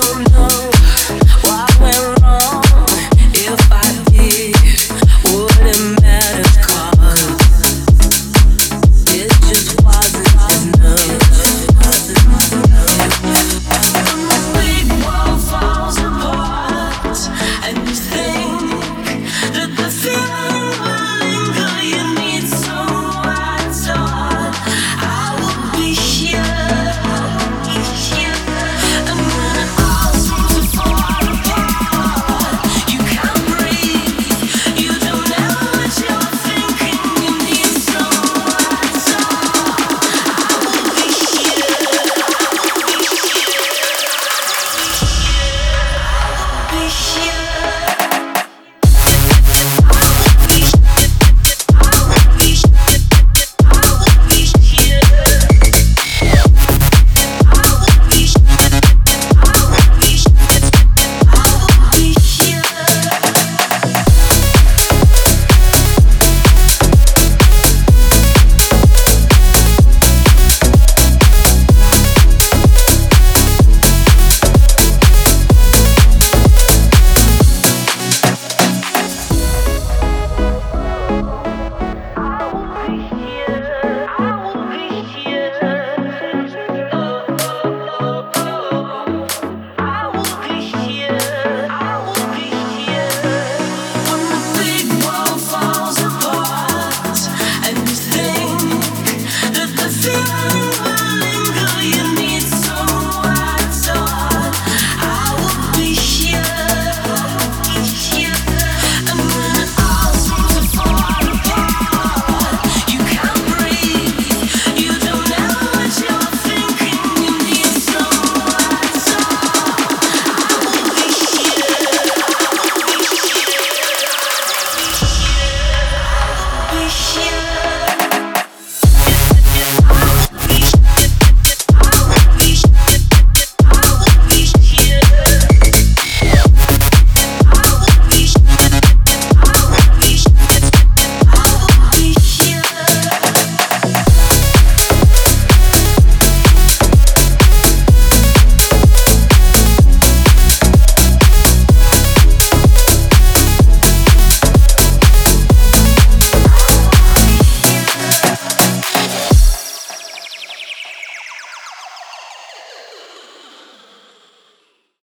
don't know.